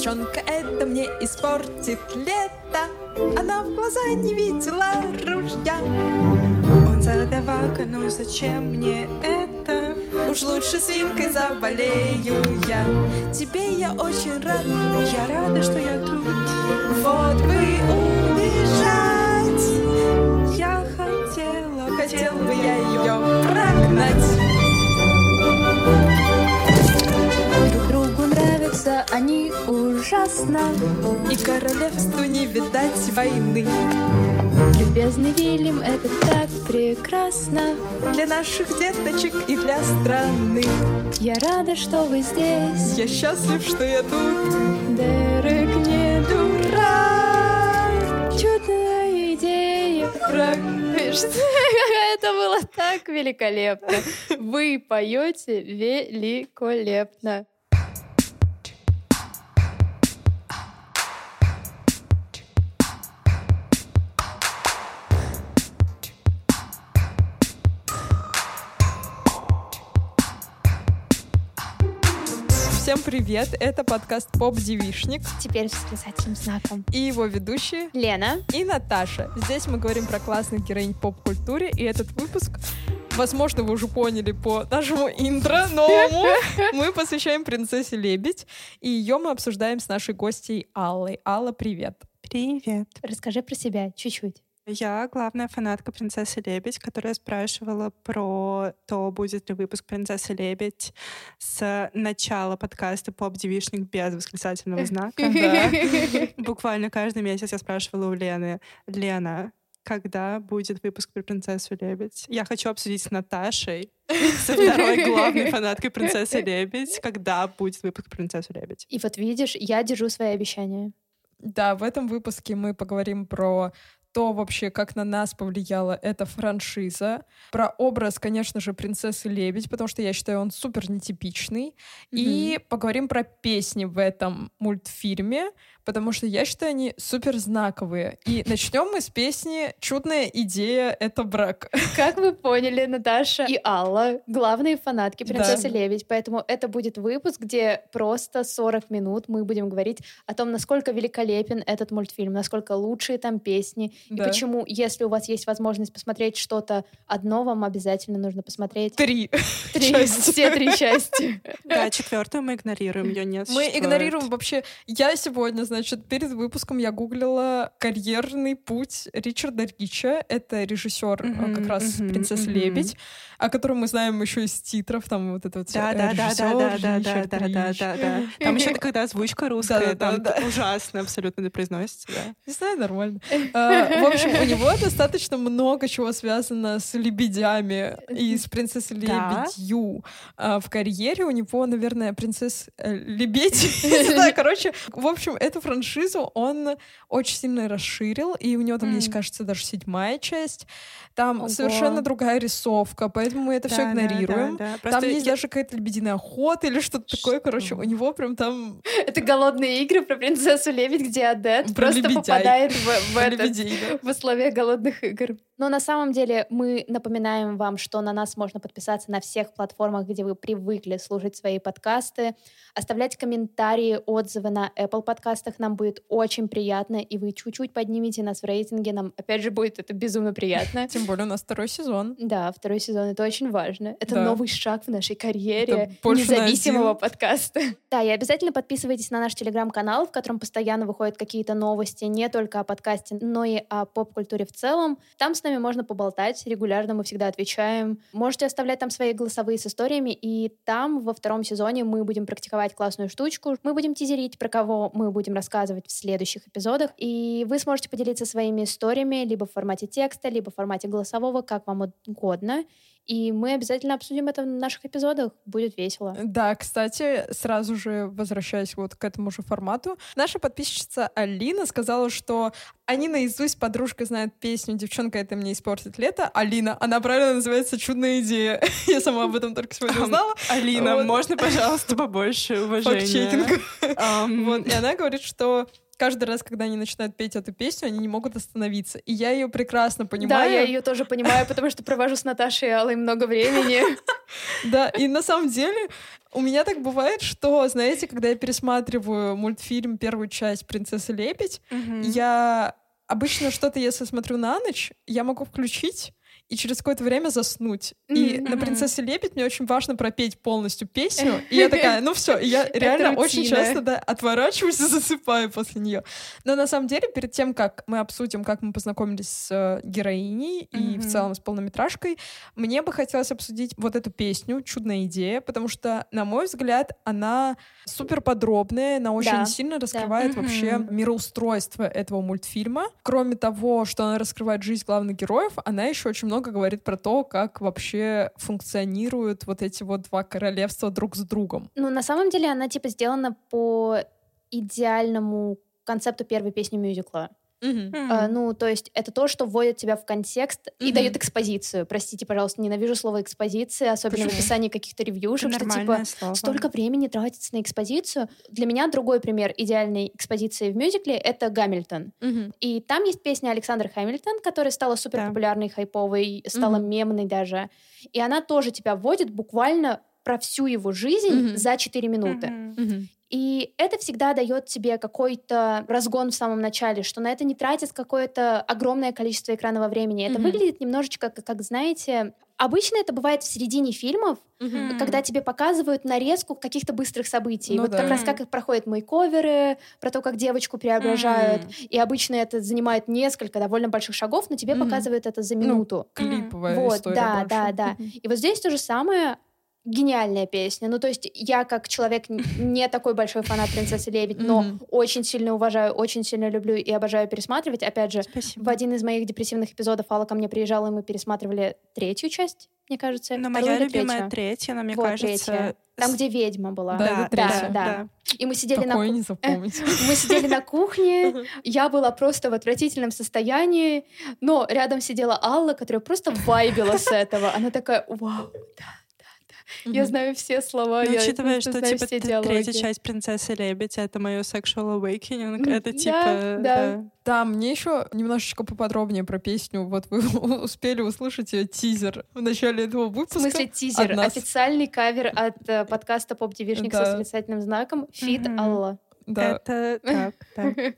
Девчонка это мне испортит лето. Она в глаза не видела ружья. Он задавака, ну зачем мне это? Уж лучше свинкой заболею я. Тебе я очень рад, я рада, что я тут. Вот бы убежать. Я хотела, хотел бы я ее прогнать ужасно. И королевству не видать войны. Любезный Вильям, это так прекрасно. Для наших деточек и для страны. Я рада, что вы здесь. Я счастлив, что я тут. Дерек не дурак. Чудная идея. Враг. Это было так великолепно. Вы поете великолепно Всем привет, это подкаст Поп Девишник Теперь с восклицательным знаком и его ведущие Лена и Наташа. Здесь мы говорим про классных героинь поп-культуре, и этот выпуск, возможно, вы уже поняли по нашему интро новому, мы посвящаем принцессе Лебедь, и ее мы обсуждаем с нашей гостьей Аллой. Алла, привет. Привет. Расскажи про себя чуть-чуть Я главная фанатка «Принцессы Лебедь», которая спрашивала про то, будет ли выпуск «Принцессы Лебедь» с начала подкаста «Поп-девишник» без восклицательного знака. Буквально каждый месяц я спрашивала у Лены, «Лена, когда будет выпуск про «Принцессу Лебедь»?» Я хочу обсудить с Наташей, со второй главной фанаткой «Принцессы Лебедь», когда будет выпуск про «Принцессу Лебедь». И вот видишь, я держу свои обещания Да, в этом выпуске мы поговорим про то вообще, как на нас повлияла эта франшиза, про образ, конечно же, принцессы Лебедь, потому что я считаю, он супер нетипичный, и поговорим про песни в этом мультфильме, потому что я считаю, они супер знаковые. И начнем мы с песни «Чудная идея — это брак». Как вы поняли, Наташа и Алла — главные фанатки «Принцессы Да. Лебедь», поэтому это будет выпуск, где просто 40 минут мы будем говорить о том, насколько великолепен этот мультфильм, насколько лучшие там песни, и Да. почему, если у вас есть возможность посмотреть что-то одно, вам обязательно нужно посмотреть Три. три, части. все три части. Да, четвертую мы игнорируем, ее нет. Мы игнорируем вообще... Я сегодня, значит, перед выпуском я гуглила карьерный путь Ричарда Рича. Это режиссер э, как раз мгм, «Принцессы мгм. Лебедь», о котором мы знаем еще из титров, там вот это вот Да, э, да, да, да, да, да, да, да, да, да, да. Там еще когда озвучка русская, там ужасно абсолютно не произносится, да. Не знаю, нормально. В общем, у него достаточно много чего связано с лебедями и с принцессой. Лебедью. А, В карьере у него, наверное, принцесс э, Лебедь. Короче, в общем, эту франшизу он очень сильно расширил, и у него там есть, кажется, даже седьмая часть. Там совершенно другая рисовка, поэтому мы это все игнорируем. Там есть даже какая-то лебединая охота или что-то такое, короче, у него прям там Это голодные игры про принцессу Лебедь, где Адет Про просто попадает в, в этот. в условиях голодных игр. Но на самом деле мы напоминаем вам, что на нас можно подписаться на всех платформах, где вы привыкли слушать свои подкасты, оставлять комментарии, отзывы на Apple подкастах. Нам будет очень приятно, и вы чуть-чуть поднимете нас в рейтинге. Нам, опять же, будет это безумно приятно. Тем более у нас второй сезон. Да, второй сезон — это очень важно. Это Да. новый шаг в нашей карьере независимого подкаста. Да, и обязательно подписывайтесь на наш телеграм-канал, в котором постоянно выходят какие-то новости не только о подкасте, но и о поп-культуре в целом. Там с нами можно поболтать, регулярно мы всегда отвечаем. Можете оставлять там свои голосовые с историями, и там во втором сезоне мы будем практиковать классную штучку. Мы будем тизерить, про кого мы будем рассказывать в следующих эпизодах, и вы сможете поделиться своими историями либо в формате текста, либо в формате голосового, как вам угодно. И мы обязательно обсудим это в наших эпизодах. Будет весело. Да, кстати, сразу же возвращаясь вот к этому же формату, наша подписчица Алина сказала, что они наизусть подружка знает песню «Девчонка, это мне испортит лето». Алина, она правильно называется «Чудная идея». Я сама об этом только сегодня узнала. Алина, можно, пожалуйста, побольше уважения? Вот, и она говорит, что каждый раз, когда они начинают петь эту песню, они не могут остановиться. И я ее прекрасно Да, понимаю. я ее тоже понимаю, потому что провожу с Наташей и Аллой много времени. Да, и на самом деле у меня так бывает, что, знаете, когда я пересматриваю мультфильм первую часть «Принцесса лебедь», я обычно что-то, если смотрю на ночь, я могу включить и через какое-то время заснуть. И Мгм. на «Принцессе лебедь» мне очень важно пропеть полностью песню. И я такая, ну все, я реально очень часто да, отворачиваюсь и засыпаю после нее. Но на самом деле, перед тем, как мы обсудим, как мы познакомились с э, героиней и в целом с полнометражкой, мне бы хотелось обсудить вот эту песню «Чудная идея», потому что, на мой взгляд, она супер подробная, она очень Да, сильно раскрывает Мгм. вообще мироустройство этого мультфильма. Кроме того, что она раскрывает жизнь главных героев, она еще очень много говорит про то, как вообще функционируют вот эти вот два королевства друг с другом. Ну, на самом деле, она типа сделана по идеальному концепту первой песни мюзикла. М. А, ну, то есть это то, что вводит тебя в контекст и Мгм. дает экспозицию. Простите, пожалуйста, ненавижу слово экспозиция, особенно Почему? в описании каких-то Это ревьюшек, что нормальное типа слово. столько времени тратится на экспозицию. Для меня другой пример идеальной экспозиции в мюзикле — это «Гамильтон». Мгм. И там есть песня Александр Хэмилтон, которая стала супер популярной, хайповой, стала Мгм. мемной даже. И она тоже тебя вводит буквально про всю его жизнь Мгм. за 4 минуты. Мгм. Мгм. И это всегда дает тебе какой-то разгон в самом начале, что на это не тратит какое-то огромное количество экранного времени. Это Мгм. выглядит немножечко, как, как, знаете, обычно это бывает в середине фильмов, Мгм. когда тебе показывают нарезку каких-то быстрых событий. Ну вот да. как раз как проходят мейковеры, про то, как девочку преображают. М. И обычно это занимает несколько довольно больших шагов, но тебе Мгм. показывают это за Ну, минуту. Клиповая Вот, история да, больше. да, да. Мгм. И вот здесь то же самое. Гениальная песня. Ну, то есть я, как человек, не такой большой фанат «Принцессы Лебедь», но очень сильно уважаю, очень сильно люблю и обожаю пересматривать. Опять же, Спасибо. в один из моих депрессивных эпизодов Алла ко мне приезжала, и мы пересматривали третью часть, мне кажется. Но вторую моя любимая третью. третья, но мне Вот, кажется... третья. Там, где ведьма была. Да, да, да, Да. да. И мы сидели на Такое ку- не запомнить. мы сидели на кухне, я была просто в отвратительном состоянии, но рядом сидела Алла, которая просто вайбила с этого. Она такая, вау, да, да, да. Я знаю все слова, Ну, я учитывая, что знаю типа все диалоги. третья часть принцессы лебедь это мое sexual awakening, это да, типа да. Да, мне еще немножечко поподробнее про песню. Вот вы успели услышать ее тизер в начале этого В выпуска. смысле тизер, нас. официальный кавер от э, подкаста «Поп Девишник» со Да. восклицательным знаком «Фит. Алла». Да, это так, да.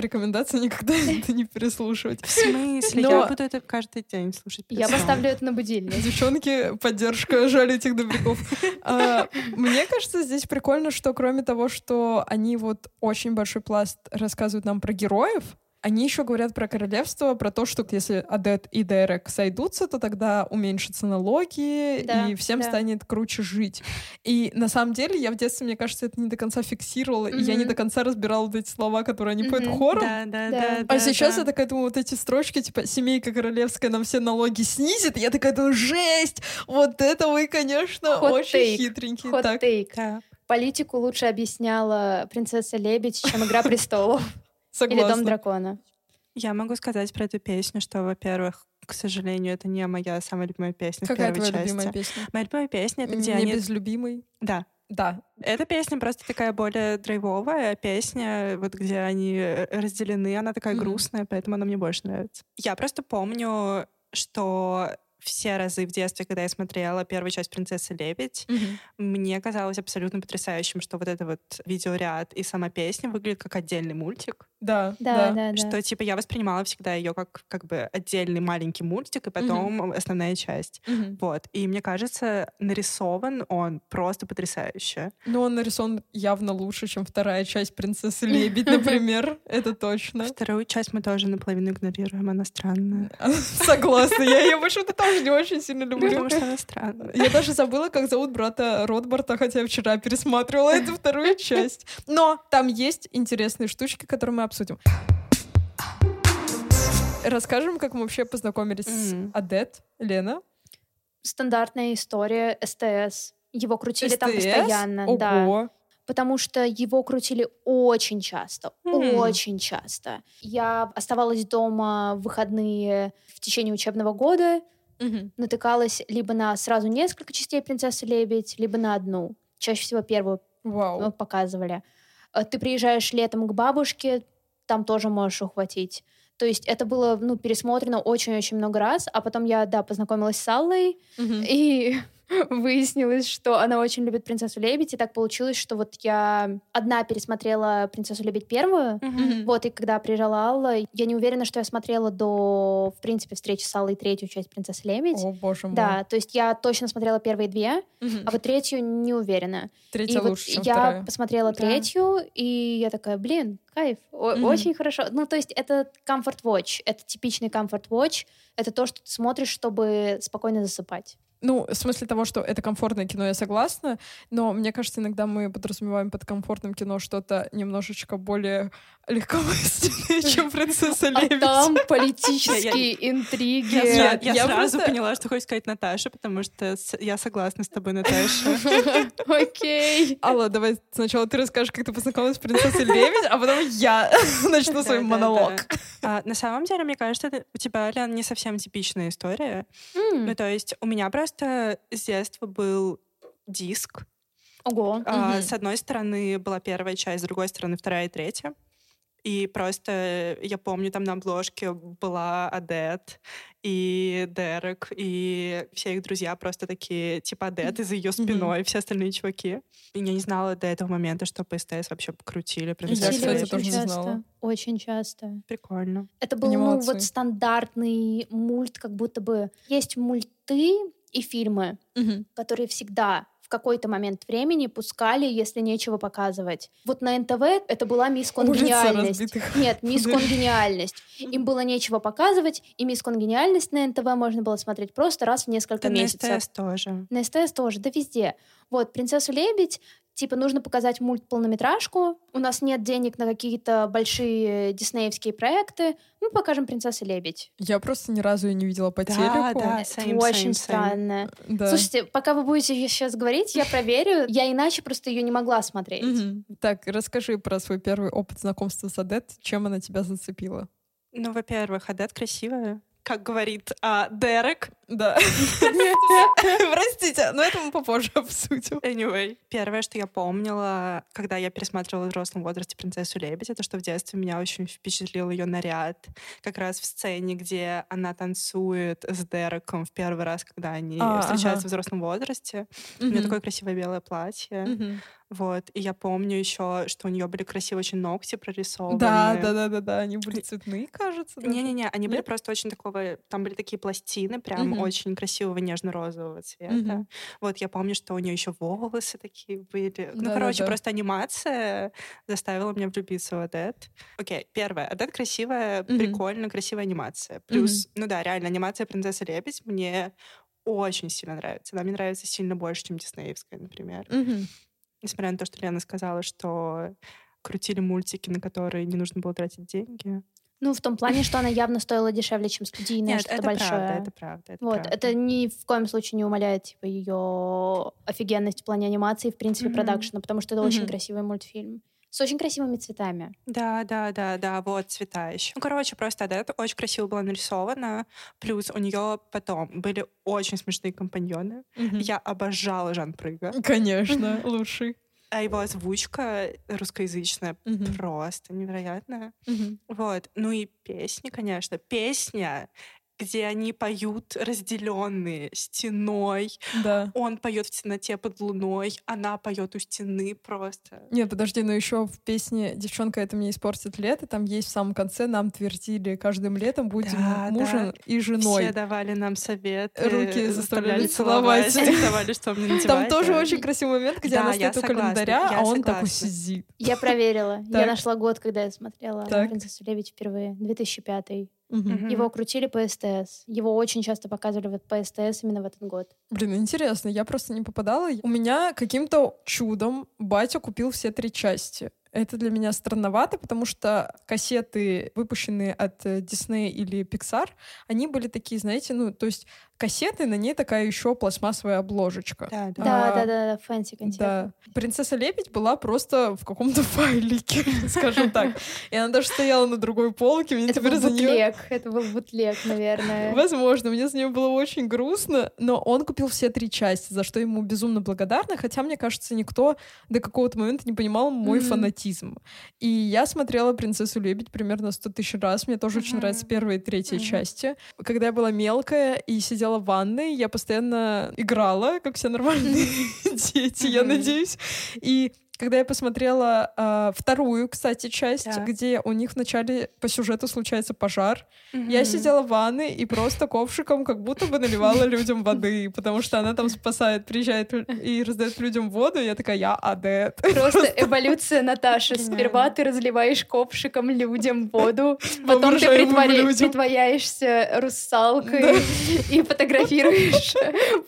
рекомендация никогда это не переслушивать. В смысле? Но- Я буду это каждый день слушать. Я поставлю это на будильник. Девчонки, поддержка, жаль этих добряков. А, Мне кажется, здесь прикольно, что кроме того, что они вот очень большой пласт рассказывают нам про героев, они еще говорят про королевство, про то, что если Адет и Дерек сойдутся, то тогда уменьшатся налоги, Да, и всем да. станет круче жить. И на самом деле я в детстве, мне кажется, это не до конца фиксировала, и я не до конца разбирала вот эти слова, которые они поют Мгм. хором. Да, да, Да. да. А да, сейчас да. я такая думаю, вот эти строчки, типа, семейка королевская нам все налоги снизит. Я такая думаю, жесть! Вот это вы, конечно, Hot очень take. хитренькие. Hot Так, take. Да. Политику лучше объясняла «Принцесса Лебедь», чем «Игра престолов» или «Дом согласна. дракона». Я могу сказать про эту песню, что, во-первых, к сожалению, это не моя самая любимая песня в Какая первой твоя части. любимая песня? Моя любимая песня — это где Не они... безлюбимый? Да. Да. Эта песня просто такая более драйвовая песня, вот где они э, разделены, она такая Мгм. грустная, поэтому она мне больше нравится. Я просто помню, что все разы в детстве, когда я смотрела первую часть «Принцессы Лебедь», мне казалось абсолютно потрясающим, что вот это вот видеоряд и сама песня выглядит как отдельный мультик. Да, Да, да. да, да. Что, типа, я воспринимала всегда ее как, как бы отдельный маленький мультик, и потом основная часть. Мгм. Вот. И мне кажется, нарисован он просто потрясающе. Но он нарисован явно лучше, чем вторая часть «Принцессы Лебедь», например. Это точно. Вторую часть мы тоже наполовину игнорируем, она странная. Согласна. Я ее почему-то тоже не очень сильно люблю. Потому что она странная. Я даже забыла, как зовут брата Ротбарта, хотя вчера пересматривала эту вторую часть. Но там есть интересные штучки, которые мы обсудим. Расскажем, как мы вообще познакомились с Мгм. Адет, Лена. Стандартная история СТС. Его крутили там СТС? постоянно, да. Ого. Потому что его крутили очень часто, М. очень часто. Я оставалась дома в выходные в течение учебного года, Мгм. натыкалась либо на сразу несколько частей «Принцессы Лебедь», либо на одну. Чаще всего первую Вау. э, показывали. Э, Ты приезжаешь летом к бабушке, там тоже можешь ухватить. То есть это было, ну, пересмотрено очень-очень много раз, а потом я, да, познакомилась с Аллой, и выяснилось, что она очень любит «Принцессу Лебедь», и так получилось, что вот я одна пересмотрела «Принцессу Лебедь» первую, Мгм. вот, и когда приезжала Алла, я не уверена, что я смотрела до, в принципе, встречи с Аллой третью часть «Принцессы Лебедь». О, боже мой. Да, то есть я точно смотрела первые две, Мгм. а вот третью не уверена. Третья и вот лучше, чем я вторая. посмотрела Да. третью, и я такая, блин, кайф, о- Мгм. очень хорошо. Ну, то есть это comfort watch, это типичный comfort watch, это то, что ты смотришь, чтобы спокойно засыпать. Ну, в смысле того, что это комфортное кино, я согласна, но мне кажется, иногда мы подразумеваем под комфортным кино что-то немножечко более легкомысленное, чем «Принцесса А Лебедь». там политические интриги. Я, сразу просто- поняла, что хочешь сказать Наташа, потому что я согласна с тобой, Наташа. Окей. Алла, давай сначала ты расскажешь, как ты познакомилась с «Принцессой Лебедь», а потом я начну свой монолог. А, На самом деле, мне кажется, это у тебя, Лен, не совсем типичная история. Ну, то есть у меня просто с детства был диск. Ого. А, Мгм. С одной стороны была первая часть, с другой стороны вторая и третья. И просто я помню, там на обложке была Адет и Дерек, и все их друзья просто такие, типа Адет, и за ее спиной все остальные чуваки. И я не знала до этого момента, что по СТС вообще крутили. Я, «Принцессу кстати, Лебедь». тоже не знала. Очень часто. Прикольно. Это был, ну, вот стандартный мульт, как будто бы есть мульты и фильмы, Мгм. которые всегда в какой-то момент времени пускали, если нечего показывать. Вот на НТВ это была мисс Конгениальность. Нет, мисс. Конгениальность. Им было нечего показывать, и мисс Конгениальность на НТВ можно было смотреть просто раз в несколько Да на месяцев. СТС тоже. На СТС тоже, да везде. Вот, «Принцессу лебедь», типа, нужно показать мульт-полнометражку, у нас нет денег на какие-то большие диснеевские проекты, мы покажем «Принцессу лебедь». Я просто ни разу ее не видела по Да, телеку. да, Это same, очень same, same. странно. Да. Слушайте, пока вы будете сейчас говорить, я проверю. Я иначе просто ее не могла смотреть. Мгм. Так, расскажи про свой первый опыт знакомства с Адет, чем она тебя зацепила. Ну, во-первых, Адет красивая. Как говорит а, Дерек. Да. Простите, но это мы попозже обсудим. Anyway. Первое, что я помнила, когда я пересматривала в взрослом возрасте «Принцессу Лебедь», это что в детстве меня очень впечатлил ее наряд. Как раз в сцене, где она танцует с Дереком в первый раз, когда они А, встречаются ага. в взрослом возрасте. У нее такое красивое белое платье. Вот. И я помню еще, что у нее были красивые очень ногти прорисованы. Да, да, да, да, да, они были цветные, кажется. Не-не-не, они были Нет? просто очень такого... Там были такие пластины, прям Мгм. очень красивого нежно-розового цвета. Мгм. Вот я помню, что у нее еще волосы такие были. Ну, короче, просто анимация заставила меня влюбиться в Адет. Окей, первое. Адет красивая, Мгм. прикольно, красивая анимация. Плюс, ну да, реально, анимация «Принцесса Лебедь» мне очень сильно нравится. Она мне нравится сильно больше, чем диснеевская, например. Мгм. Несмотря на то, что Лена сказала, что крутили мультики, на которые не нужно было тратить деньги. Ну, в том плане, что она явно стоила дешевле, чем студийное, Нет, что-то это большое. правда, это правда. Это вот, правда. это ни в коем случае не умаляет типа ее офигенность в плане анимации, в принципе, Мгм. продакшена, потому что это очень Мгм. красивый мультфильм с очень красивыми цветами. Да, да, да, да, вот цвета еще. Ну, короче, просто Адет очень красиво была нарисована. Плюс у нее потом были очень смешные компаньоны. Мгм. Я обожала Жан Прыга. Конечно, лучший. А его озвучка русскоязычная Мгм. просто невероятная. Мгм. Вот. Ну и песни, конечно. Песня, где они поют разделенные стеной. Да. Он поет в темноте под луной, она поет у стены просто. Нет, подожди, но еще в песне «Девчонка, это мне испортит лето» там есть в самом конце «Нам твердили каждым летом будем Да, мужем и женой». Все давали нам советы, Руки заставляли заставляли целовать. диктовали, что мне надевать. Там тоже да. очень красивый момент, где Да, она стоит у календаря, а он такой согласна. сидит. Я проверила. Я Так. нашла год, когда я смотрела Так. «Принцессу Лебедь» впервые. 2005. Мгм. Его крутили по СТС. Его очень часто показывали вот по СТС именно в этот год. Блин, интересно, я просто не попадала. У меня каким-то чудом батя купил все три части. Это для меня странновато, потому что кассеты, выпущенные от э, Disney или Pixar, они были такие, знаете, ну, то есть кассеты, на ней такая еще пластмассовая обложечка. Да, да. Да, А, да, да, да, fancy консервы. Да. Принцесса Лебедь была просто в каком-то файлике, скажем так. И она даже стояла на другой полке. Мне Это теперь был за нее бутлег. Это был бутлег, наверное. Возможно, мне за нее было очень грустно, но он купил все три части, за что ему безумно благодарна, хотя, мне кажется, никто до какого-то момента не понимал мой фанатизм фанатизм. И я смотрела «Принцессу лебедь» примерно сто тысяч раз. Мне тоже очень нравятся первые и третья части. Когда я была мелкая и сидела в ванной, я постоянно играла, как все нормальные дети, я надеюсь. И когда я посмотрела э, вторую, кстати, часть, Да. где у них вначале по сюжету случается пожар, Мгм. я сидела в ванной и просто ковшиком как будто бы наливала людям воды, потому что она там спасает, приезжает и раздает людям воду, и я такая, я адет. Просто эволюция Наташи. Сперва ты разливаешь ковшиком людям воду, потом ты притворяешься русалкой и фотографируешь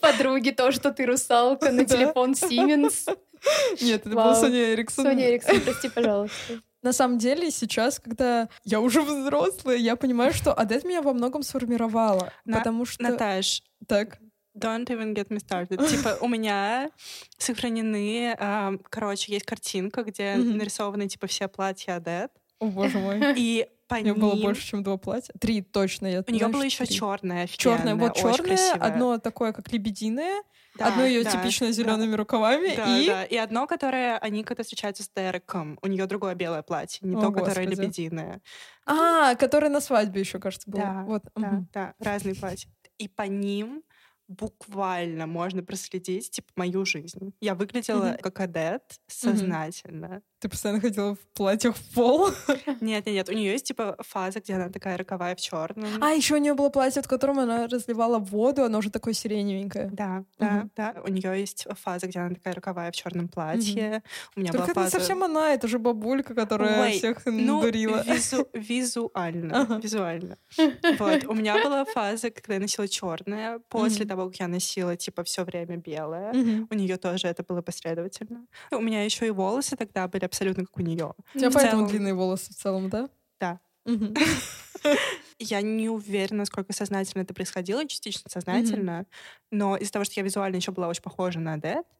подруге то, что ты русалка на телефон Siemens. Нет, это был Соня Эриксон. Соня Эриксон, прости, пожалуйста. На самом деле, сейчас, когда я уже взрослая, я понимаю, что адет меня во многом сформировала. На- Потому что... Наташ, Так. Don't even get me started. Типа, у меня сохранены, ам, короче, есть картинка, где нарисованы, типа, все платья Адет. О, боже мой. И по У нее было больше, чем два платья. Три точно. Я У нее было еще три. черное, Черное, вот черное, одно такое, как лебединое, Да, одно ее да, типично да. зелеными рукавами, Да, и да. И одно, которое они когда встречаются с Дереком. У нее другое белое платье, не О, то, которое Господи. лебединое. а, которое на свадьбе еще, кажется, было. Да, вот. Да, мгм. да, разные платья. И по ним буквально можно проследить, типа, мою жизнь. Я выглядела Мгм. как адет сознательно. Ты постоянно ходила в платьях в пол. Нет, нет, нет. У нее есть, типа, фаза, где она такая роковая в черном. А, еще у нее было платье, в котором она разливала воду, оно уже такое сиреневенькое. Да, да, Мгм. да. У нее есть фаза, где она такая роковая в черном платье. У меня Только была это не совсем она, это же бабулька, которая Ой, всех Ну, дурила. визу- визуально. Ага. Визуально. Вот. У меня была фаза, когда я носила черное. После Мгм. того, как я носила, типа, все время белое. Мгм. У нее тоже это было последовательно. У меня еще и волосы тогда были абсолютно как у нее. У тебя поэтому целом- длинные волосы в целом, да? Да. Я не уверена, насколько сознательно это происходило, частично сознательно, но из-за того, что я визуально еще была очень похожа на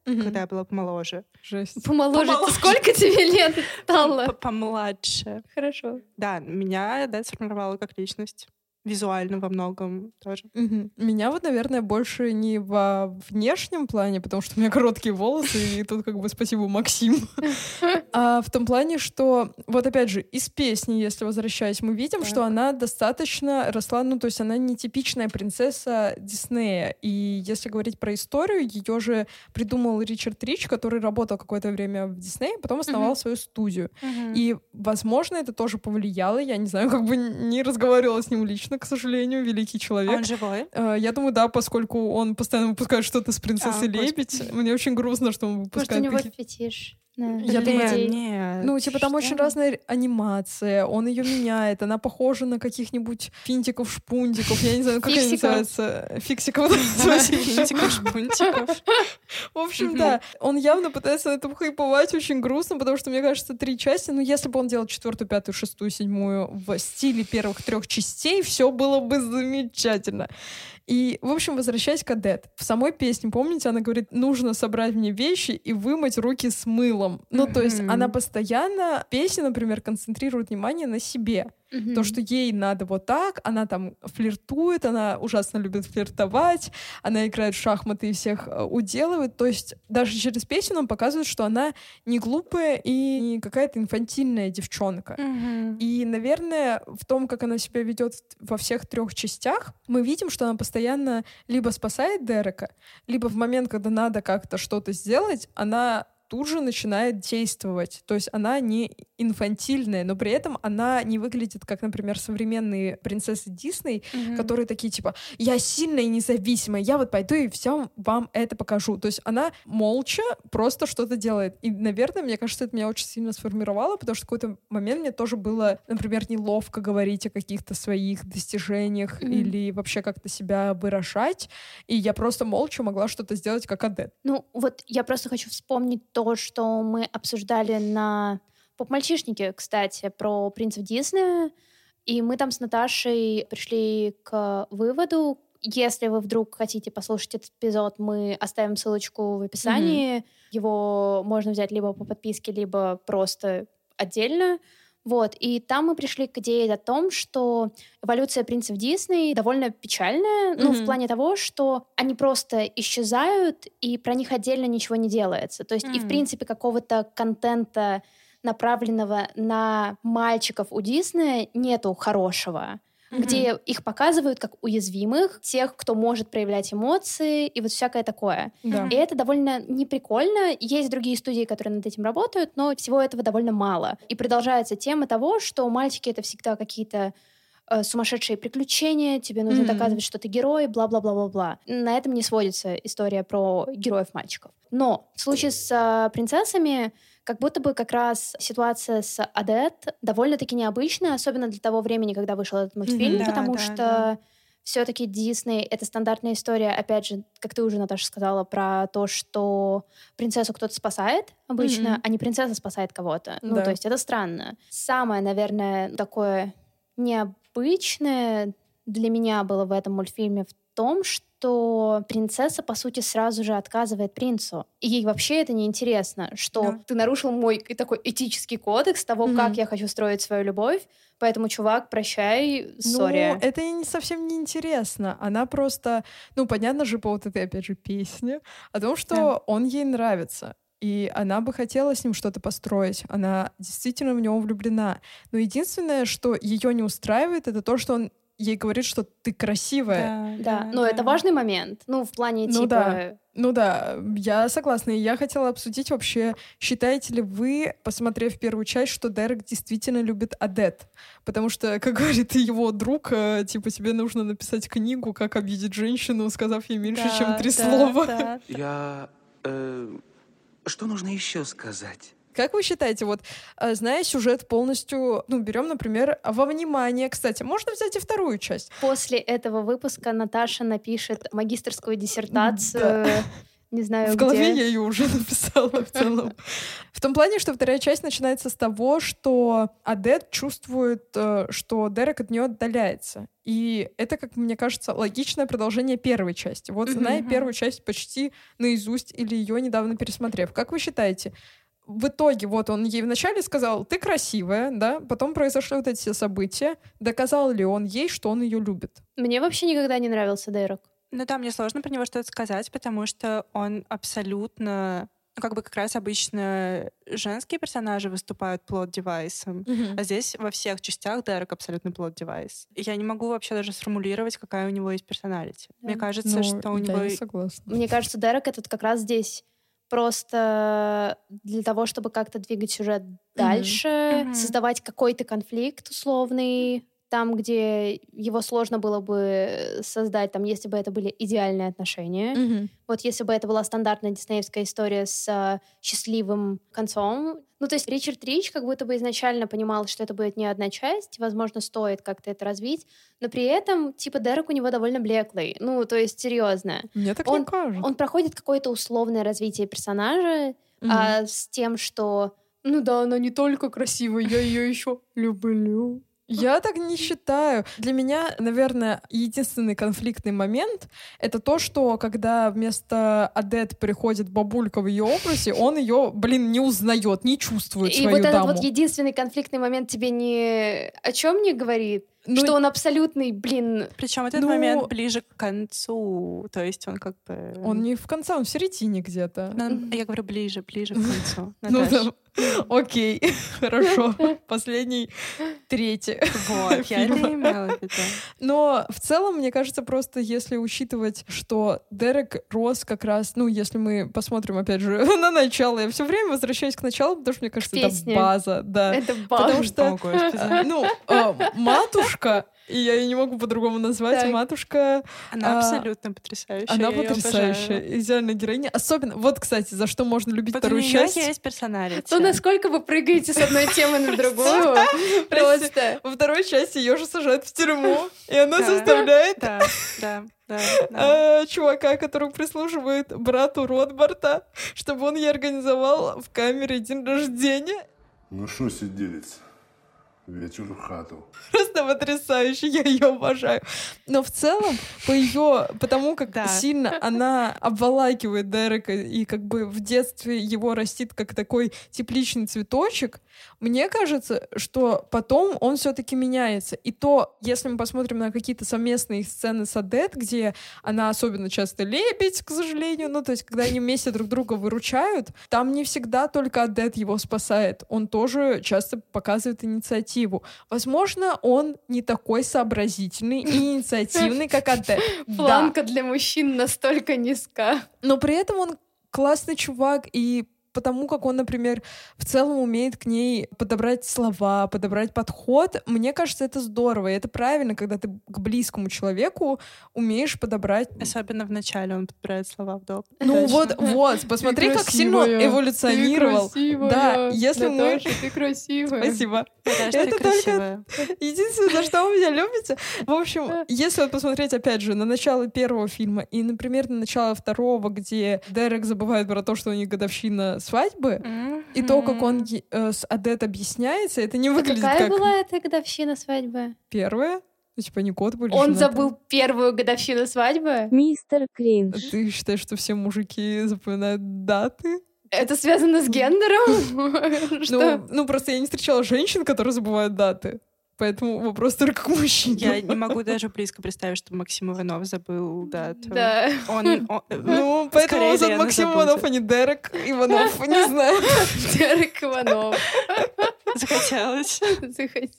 Мгм. когда я была помоложе, Жесть. Помоложе. Сколько тебе лет стало? помладше. Хорошо. Да, меня Адет сформировала как личность. Визуально во многом тоже. Меня вот, наверное, больше не во внешнем плане, потому что у меня короткие волосы, и тут как бы спасибо Максим. А в том плане, что вот опять же, из песни, если возвращаясь, мы видим, что она достаточно росла, ну то есть она не типичная принцесса Диснея. И если говорить про историю, ее же придумал Ричард Рич, который работал какое-то время в Диснее, потом основал свою студию. И, возможно, это тоже повлияло. Я не знаю, как бы не разговаривала с ним лично, к сожалению, великий человек. он живой. Э, Я думаю, да, поскольку он постоянно выпускает что-то с принцессой А, Лебедь. господи. Мне очень грустно, что он Может, у выпускает него какие-то... фетиш на Я Нет, думаю, людей. нет. Ну, типа, там очень Что? разная анимация, он ее меняет, она похожа на каких-нибудь финтиков, шпунтиков, я не знаю, как они называются. Фиксиков. Финтиков, шпунтиков. В общем, да, он явно пытается на этом хайповать очень грустно, потому что, мне кажется, три части, ну, если бы он делал четвертую, пятую, шестую, седьмую в стиле первых трех частей, все было бы замечательно. И, в общем, возвращаясь к Адет. В самой песне, помните, она говорит, нужно собрать мне вещи и вымыть руки с мылом. Ну, то есть она постоянно, песня, например, концентрирует внимание на себе. Мгм. То, что ей надо вот так, она там флиртует, она ужасно любит флиртовать, она играет в шахматы и всех э, уделывает. То есть даже через песню нам показывают, что она не глупая и не какая-то инфантильная девчонка. И, наверное, в том, как она себя ведет во всех трех частях, мы видим, что она постоянно либо спасает Дерека, либо в момент, когда надо как-то что-то сделать, она тут же начинает действовать. То есть она не инфантильная, но при этом она не выглядит как, например, современные принцессы Дисней, которые такие типа «я сильная и независимая, я вот пойду и всем вам это покажу». То есть она молча просто что-то делает. И, наверное, мне кажется, это меня очень сильно сформировало, потому что в какой-то момент мне тоже было, например, неловко говорить о каких-то своих достижениях Мгм. или вообще как-то себя выражать. И я просто молча могла что-то сделать как Адет. Ну, вот я просто хочу вспомнить то, что мы обсуждали на поп-мальчишнике, кстати, про принцев Диснея. И мы там с Наташей пришли к выводу, если вы вдруг хотите послушать этот эпизод, мы оставим ссылочку в описании. Его можно взять либо по подписке, либо просто отдельно. Вот, и там мы пришли к идее о том, что эволюция принцев Дисней довольно печальная, ну, в плане того, что они просто исчезают, и про них отдельно ничего не делается. То есть и, в принципе, какого-то контента направленного на мальчиков у Диснея нету хорошего где их показывают как уязвимых, тех, кто может проявлять эмоции и вот всякое такое. Да. И это довольно неприкольно. Есть другие студии, которые над этим работают, но всего этого довольно мало. И продолжается тема того, что мальчики — это всегда какие-то э, сумасшедшие приключения, тебе нужно Мгм. доказывать, что ты герой, бла-бла-бла-бла-бла. На этом не сводится история про героев-мальчиков. Но в случае с э, принцессами как будто бы как раз ситуация с Адет довольно-таки необычная, особенно для того времени, когда вышел этот мультфильм, Да, потому да, что да. все-таки Дисней — это стандартная история, опять же, как ты уже, Наташа, сказала, про то, что принцессу кто-то спасает обычно, Мгм. а не принцесса спасает кого-то. Ну, Да. то есть это странно. Самое, наверное, такое необычное для меня было в этом мультфильме в том, что принцесса, по сути, сразу же отказывает принцу. И ей вообще это неинтересно, что Да. ты нарушил мой такой этический кодекс того, Мгм. как я хочу строить свою любовь, поэтому, чувак, прощай, сори. Ну, это не совсем не интересно. Она просто, ну, понятно же по вот этой, опять же, песне, о том, что Да. он ей нравится. И она бы хотела с ним что-то построить. Она действительно в него влюблена. Но единственное, что ее не устраивает, это то, что он ей говорит, что ты красивая. Да, но это важный момент. Ну, в плане, Ну типа... да. Ну да, я согласна. И я хотела обсудить вообще, считаете ли вы, посмотрев первую часть, что Дерек действительно любит Адет? Потому что, как говорит его друг, э, типа, тебе нужно написать книгу, как обидеть женщину, сказав ей меньше, чем три слова. Я... э, что нужно еще сказать? Как вы считаете, вот, э, зная сюжет полностью, ну, берем, например, во внимание, кстати, можно взять и вторую часть. После этого выпуска Наташа напишет магистрскую диссертацию, не знаю В голове где. я ее уже написала в целом. В том плане, что вторая часть начинается с того, что Адет чувствует, э, что Дерек от нее отдаляется. И это, как мне кажется, логичное продолжение первой части. Вот зная первую часть почти наизусть или ее недавно пересмотрев. Как вы считаете, в итоге вот он ей вначале сказал, ты красивая, да, потом произошли вот эти все события. Доказал ли он ей, что он ее любит? Мне вообще никогда не нравился Дерек. Ну да, мне сложно про него что-то сказать, потому что он абсолютно... Ну, как бы как раз обычно женские персонажи выступают плод-девайсом, а здесь во всех частях Дерек абсолютно плод-девайс. Я не могу вообще даже сформулировать, какая у него есть персоналити. Мне Да. кажется, Ну, что у я него... не согласна. Мне кажется, Дерек этот как раз здесь просто для того, чтобы как-то двигать сюжет дальше, Мгм. создавать какой-то конфликт условный, там, где его сложно было бы создать, там, если бы это были идеальные отношения. Мгм. Вот если бы это была стандартная диснеевская история с а, счастливым концом. Ну, то есть Ричард Рич как будто бы изначально понимал, что это будет не одна часть, возможно, стоит как-то это развить, но при этом, типа, Дерек у него довольно блеклый. Ну, то есть, серьезно. Мне так Он- не кажется. Он проходит какое-то условное развитие персонажа Мгм. а, с тем, что ну да, она не только красивая, я ее еще люблю. Я так не считаю. Для меня, наверное, единственный конфликтный момент — это то, что когда вместо Адет приходит бабулька в ее образе, он ее, блин, не узнает, не чувствует И свою вот этот даму. вот единственный конфликтный момент тебе не о чем не говорит? Ну, что он абсолютный, блин, Причем этот Ну, момент ближе к концу. То есть он как бы... Он не в конце, он в середине где-то. Ну, я говорю ближе, ближе к концу. Ну. Окей, хорошо. Последний, третий. Вот, я это имела в виду. Но в целом, мне кажется, просто если учитывать, что Дерек рос как раз, ну, если мы посмотрим, опять же, на начало, я все время возвращаюсь к началу, потому что мне кажется, это база, да. это Потому база. что, О, господи. э, ну, э, матушка, и я ее не могу по-другому назвать, Так. матушка, Она а, абсолютно потрясающая. она потрясающая, обожаю. идеальная героиня. Особенно, вот, кстати, за что можно любить Вот у вторую неё часть. есть персоналити. Ну, насколько вы прыгаете с одной темы на другую? Просто. Во второй части ее же сажают в тюрьму, и она заставляет Да, да, да. да. э, чувака, который прислуживает брату Ротбарта, чтобы он ей организовал в камере день рождения. Ну что, сиделец, вечер в хату. Просто потрясающе, я ее обожаю. Но в целом, по ее, потому как Да. сильно она обволакивает Дерека и как бы в детстве его растит как такой тепличный цветочек, мне кажется, что потом он все-таки меняется. И то, если мы посмотрим на какие-то совместные сцены с Адет, где она особенно часто лебедь, к сожалению, ну, то есть, когда они вместе друг друга выручают, там не всегда только Адет его спасает. Он тоже часто показывает инициативу. Возможно, он не такой сообразительный и инициативный, как Адет. Планка для мужчин настолько низка. Но при этом он классный чувак, и потому как он, например, в целом умеет к ней подобрать слова, подобрать подход, мне кажется, это здорово. И это правильно, когда ты к близкому человеку умеешь подобрать Особенно в начале он подбирает слова в доп. ну вот, вот, посмотри, как сильно он красивая. эволюционировал. Да, если мы... ты красивая. Спасибо. Наташа, Это ты только- красивая. Единственное, за что вы меня любите. В общем, если вот посмотреть, опять же, на начало первого фильма и, например, на начало второго, где Дерек забывает про то, что у них годовщина свадьбы, и то, как он э, с Адет объясняется, это не выглядит Какая как была эта годовщина свадьбы? первое. Ну, типа, не год были Он женаты. забыл первую годовщину свадьбы? Мистер Кринж. Ты считаешь, что все мужики запоминают даты? Это связано с гендером? Ну, ну, просто я не встречала женщин, которые забывают даты. Поэтому вопрос только к мужчине. Я не могу даже близко представить, что Максим Иванов забыл дату. Да. Он, он- Ну, поэтому Скорее он зовут Максим забудет. Иванов, а не Дерек Иванов, не знаю. Дерек Иванов. захотелось. Захотел.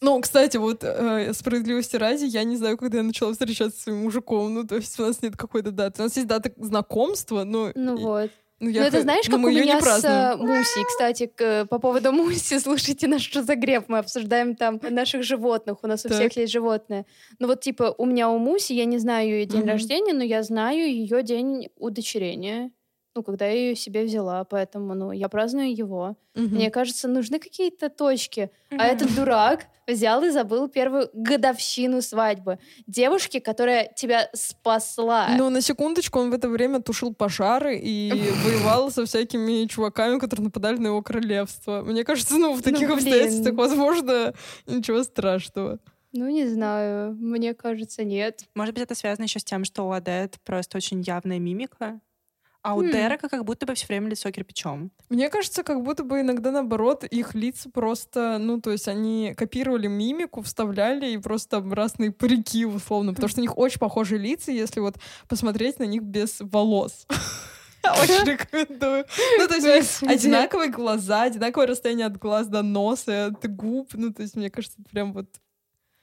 Ну, кстати, вот э, справедливости ради, я не знаю, когда я начала встречаться со своим мужиком. Ну, то есть у нас нет какой-то даты. У нас есть дата знакомства, но... Ну вот. Ну, Ну, я это х- знаешь, как у её не меня с э, Мусей. Кстати, к- э, по поводу Муси, слушайте наш «Что за греб?». Мы обсуждаем там наших животных. У нас у Так. всех есть животные. Ну вот, типа, у меня у Муси, я не знаю ее день Мгм. рождения, но я знаю ее день удочерения. Ну, когда я ее себе взяла, поэтому, ну, я праздную его. Мгм. Мне кажется, нужны какие-то точки. А этот дурак взял и забыл первую годовщину свадьбы. Девушки, которая тебя спасла. Ну, на секундочку, он в это время тушил пожары и воевал со всякими чуваками, которые нападали на его королевство. Мне кажется, ну, в таких блин. обстоятельствах, возможно, ничего страшного. Ну, не знаю. Мне кажется, нет. Может быть, это связано еще с тем, что у Адет просто очень явная мимика, а у Хм. Дерека как будто бы все время лицо кирпичом. Мне кажется, как будто бы иногда наоборот их лица просто, ну, то есть они копировали мимику, вставляли и просто разные парики условно, потому что у них очень похожие лица, если вот посмотреть на них без волос. Очень рекомендую. Ну, то есть одинаковые глаза, одинаковое расстояние от глаз до носа, от губ. Ну, то есть, мне кажется, это прям вот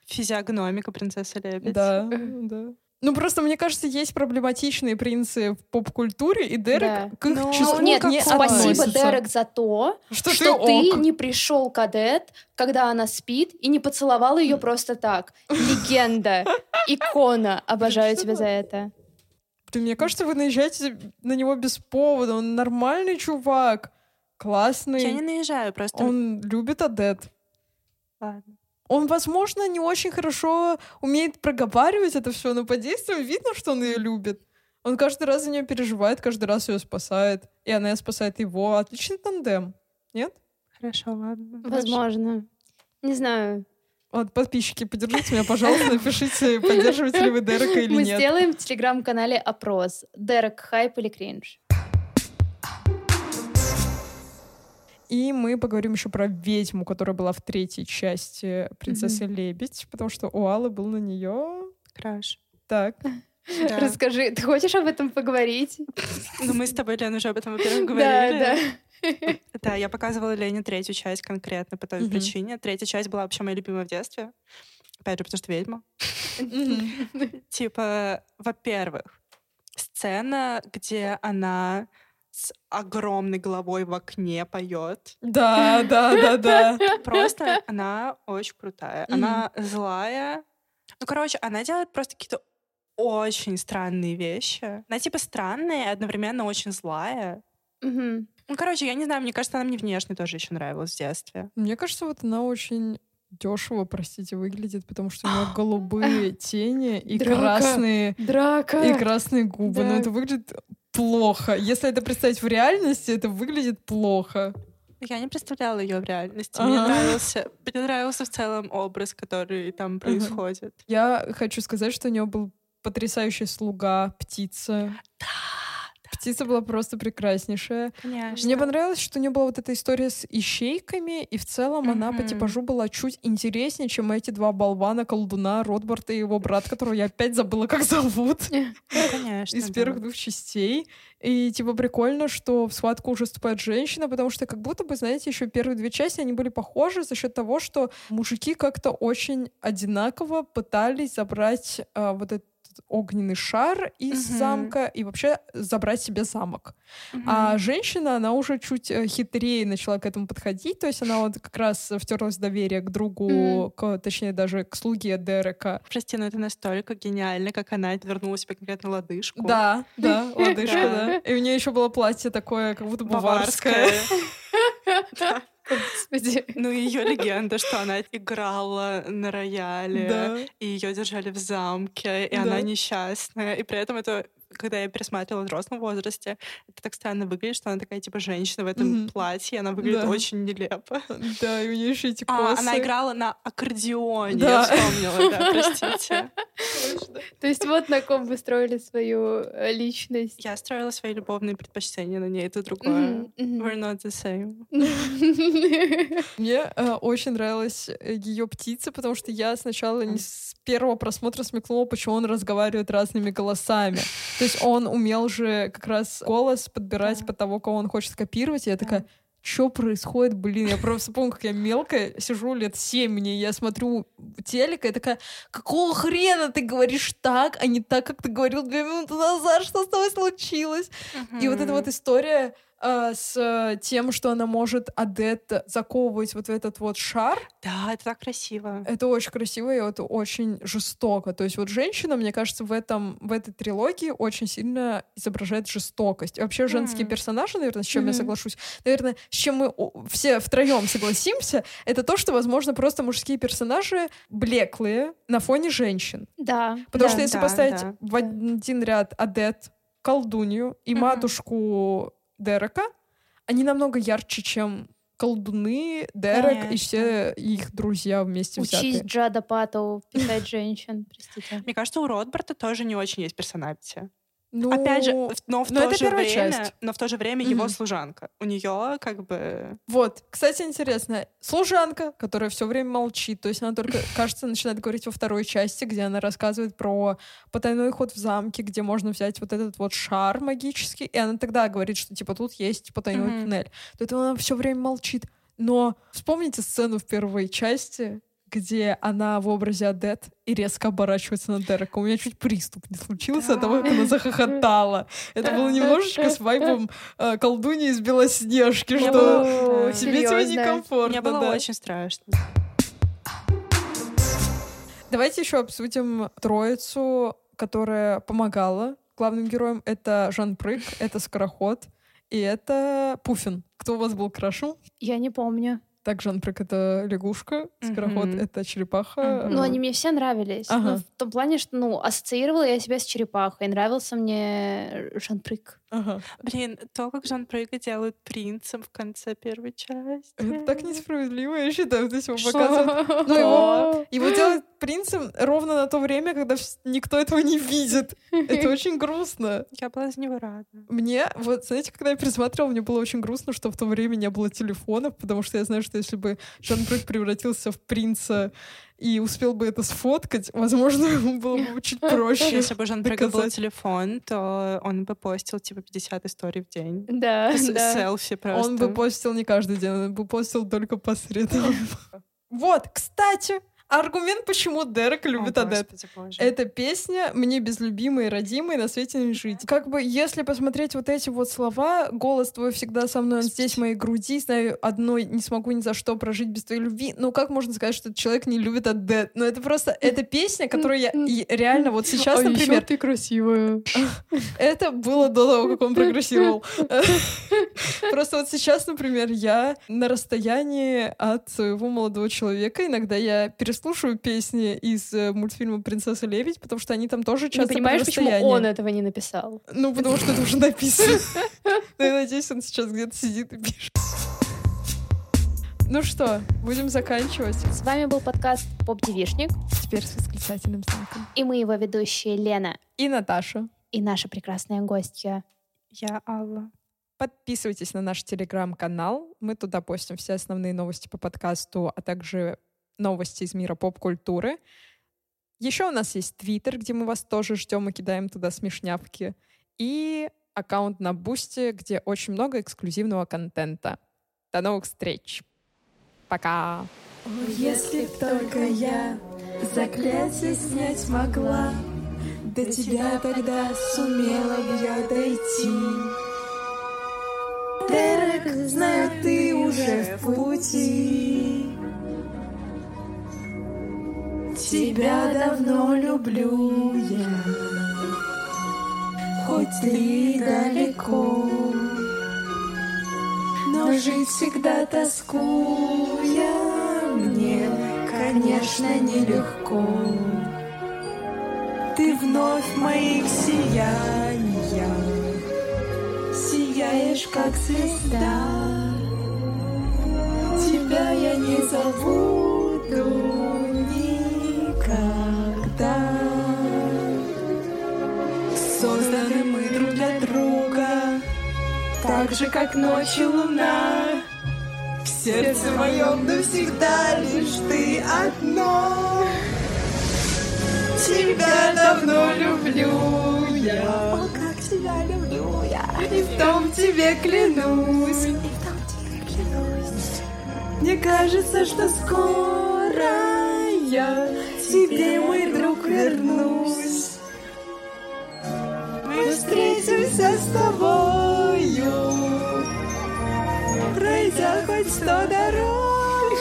Физиогномика принцессы Лебедь. Да, да. Ну, просто, мне кажется, есть проблематичные принцы в поп-культуре, и Дерек Да. к их Ну, числу Нет, не спасибо, относится. Дерек, за то, Что, что, ты, ты не пришел к Адет, когда она спит, и не поцеловал ее просто так. Легенда, икона. Обожаю тебя за это. Блин, мне кажется, вы наезжаете на него без повода. Он нормальный чувак. Классный. Я не наезжаю, просто... Он любит Адет. Ладно. Он, возможно, не очень хорошо умеет проговаривать это все, но по действиям видно, что он ее любит. Он каждый раз за нее переживает, каждый раз ее спасает. И она спасает его. Отличный тандем. Нет? Хорошо, ладно. Возможно. Не знаю. Вот, подписчики, поддержите меня, пожалуйста, напишите, поддерживаете ли вы Дерека или Мы нет. сделаем в телеграм-канале опрос. Дерек, хайп или кринж? И мы поговорим еще про ведьму, которая была в третьей части принцессы Лебедь, потому что у Аллы был на нее Краш. так. Да. Расскажи, ты хочешь об этом поговорить? Ну, мы с тобой, Лен, уже об этом, во-первых, Да, говорили. да. Да, я показывала Лене третью часть конкретно по той Мгм. причине. Третья часть была вообще моя любимая в детстве. Опять же, потому что ведьма. Типа, во-первых, сцена, где она с огромной головой в окне поет. Да, да, да, да. Просто она очень крутая. Она злая. Ну, короче, она делает просто какие-то очень странные вещи. Она типа странная и одновременно очень злая. Ну, короче, я не знаю, мне кажется, она мне внешне тоже еще нравилась в детстве. Мне кажется, вот она очень дешево, простите, выглядит, потому что у нее голубые тени и Драка. красные Драка. и красные губы. Но Да. это выглядит плохо. Если это представить в реальности, это выглядит плохо. Я не представляла ее в реальности. Мне Ага. нравился, мне нравился в целом образ, который там происходит. Я хочу сказать, что у нее был потрясающий слуга, птица. Птица была просто прекраснейшая. Конечно. Мне понравилось, что у нее была вот эта история с ищейками, и в целом она по типажу была чуть интереснее, чем эти два болвана, колдуна, Ротбард и его брат, которого я опять забыла, как зовут, конечно. из первых двух частей. И типа прикольно, что в схватку уже вступает женщина, потому что как будто бы, знаете, еще первые две части, они были похожи за счет того, что мужики как-то очень одинаково пытались забрать а, вот этот огненный шар из Мгм. замка и вообще забрать себе замок. Мгм. А женщина, она уже чуть э, хитрее начала к этому подходить, то есть она вот как раз втерлась в доверие к другу, Мгм. к, точнее даже к слуге Дерека. Прости, но это настолько гениально, как она вернула себе конкретно лодыжку. Да, да, лодыжка, Да. да. И у нее еще было платье такое, как будто баварское. Господи. Ну, ее легенда, что она играла на рояле, Да. и ее держали в замке, и Да. она несчастная. И при этом это когда я пересматривала в взрослом возрасте, это так странно выглядит, что она такая, типа, женщина в этом Мгм. платье, и она выглядит Да. очень нелепо. Да, и у нее еще эти А, косы. она играла на аккордеоне, Да. я вспомнила, да, простите. То есть вот на ком вы строили свою э, личность. Я строила свои любовные предпочтения на ней, это другое. We're not the same. Мне э, очень нравилась ее птица, потому что я сначала с первого просмотра смекнула, почему он разговаривает разными голосами. То есть он умел же как раз голос подбирать Да. под того, кого он хочет копировать. И я Да. такая, что происходит, блин? Я просто помню, как я мелкая, сижу лет семь мне, я смотрю телек, и такая, какого хрена ты говоришь так, а не так, как ты говорил две минуты назад, что с тобой случилось? И вот эта вот история э, с э, тем, что она может Адет заковывать вот в этот вот шар, Да, это так красиво. это очень красиво и это очень жестоко. То есть вот женщина, мне кажется, в этом в этой трилогии очень сильно изображает жестокость. И вообще женские Мгм. персонажи, наверное, с чем я Мгм. соглашусь, наверное, с чем мы все втроем согласимся, это то, что, возможно, просто мужские персонажи блеклые на фоне женщин. Да. Потому да. что если Да, поставить да. в один ряд Адет, колдунью и Мгм. матушку Дерека, они намного ярче, чем колдуны, Дерек и Конечно. все их друзья вместе Учись взятые. Джада Паттоу писать женщин, простите. Мне кажется, у Ротбарта тоже не очень есть персоналити. Ну, Опять же, в- но в но то это же первая время, часть. но в то же время его Мгм. служанка. У нее как бы вот, кстати, интересно, служанка, которая все время молчит, то есть она только, кажется, начинает говорить во второй части, где она рассказывает про потайной ход в замке, где можно взять вот этот вот шар магический, и она тогда говорит, что типа тут есть потайной Мгм. туннель. То это она все время молчит. Но вспомните сцену в первой части, где она в образе Адет и резко оборачивается на Дерека. У меня чуть приступ не случился от того, как она захохотала. Это было немножечко с вайбом э, колдуньи из Белоснежки, Мне что было- тебе тебе серьезно. некомфортно. мне было да. очень страшно. Давайте еще обсудим троицу, которая помогала главным героям. Это Жан Прык, это Скороход и это Пуфин. Кто у вас был крашем? Я не помню. Так, Жан Прык — это лягушка, Скороход Мгм. — это черепаха. Мгм. Ну, они мне все нравились. Ага. Ну, в том плане, что, ну, ассоциировала я себя с черепахой. Нравился мне Жан-Прык. Ага. Блин, то, как Жан Прыга делают принцем в конце первой части. Это так несправедливо, я считаю. То есть его показывают... Ну, его, его делают принцем ровно на то время, когда никто этого не видит. Это очень грустно. Я была за него рада. Мне, вот, знаете, когда я пересматривала, мне было очень грустно, что в то время не было телефонов, потому что я знаю, что если бы Жан Прык превратился в принца и успел бы это сфоткать, возможно, ему было бы чуть проще. Если бы Жан был телефон, то он бы постил типа 50 историй в день. Да, С- да. Селфи просто. Он бы постил не каждый день, он бы постил только по средам. Вот, кстати, аргумент, почему Дерек О, любит Адет. Господи боже. Эта песня «Мне без любимой и родимой на свете не жить». Как бы, если посмотреть вот эти вот слова, «Голос твой всегда со мной, он здесь в моей груди, знаю одной, не смогу ни за что прожить без твоей любви». Ну, как можно сказать, что этот человек не любит Адет? Ну, это просто, это песня, которую я реально вот сейчас, например, ты красивая. это было до того, как он прогрессировал. Просто вот сейчас, например, я на расстоянии от своего молодого человека. Иногда я переслушиваю песни из э, мультфильма «Принцесса Лебедь», потому что они там тоже Не часто про понимаешь, почему он этого не написал? Ну, потому что это уже написано. Но я надеюсь, он сейчас где-то сидит и пишет. Ну что, будем заканчивать. С вами был подкаст «Поп-девишник». Теперь с восклицательным знаком. И мы его ведущие Лена. И Наташа. И наша прекрасная гостья. Я Алла. Подписывайтесь на наш телеграм-канал. Мы туда постим все основные новости по подкасту, а также новости из мира поп-культуры. Еще у нас есть Твиттер, где мы вас тоже ждем и кидаем туда смешнявки. И аккаунт на Бусте, где очень много эксклюзивного контента. До новых встреч! Пока! Если б только я заклятие снять могла, До тебя тогда сумела б я дойти. Дерек, знаю, ты уже в пути. Тебя давно люблю я, хоть ты далеко. Но жить всегда тоскуя мне, конечно, нелегко. Ты вновь моих сияниях сияешь, как звезда. Тебя я не забуду никогда. Созданы мы друг для друга, так же, как ночь и луна. В сердце моем навсегда лишь ты одно. Тебя давно люблю я. О, как тебя люблю я. И в том тебе клянусь. И в том тебе клянусь. Мне кажется, что скоро я тебе, мой друг, вернусь. Мы встретимся с тобою, пройдя хоть сто дорог.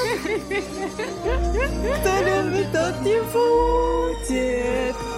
Кто любит, тот не будет.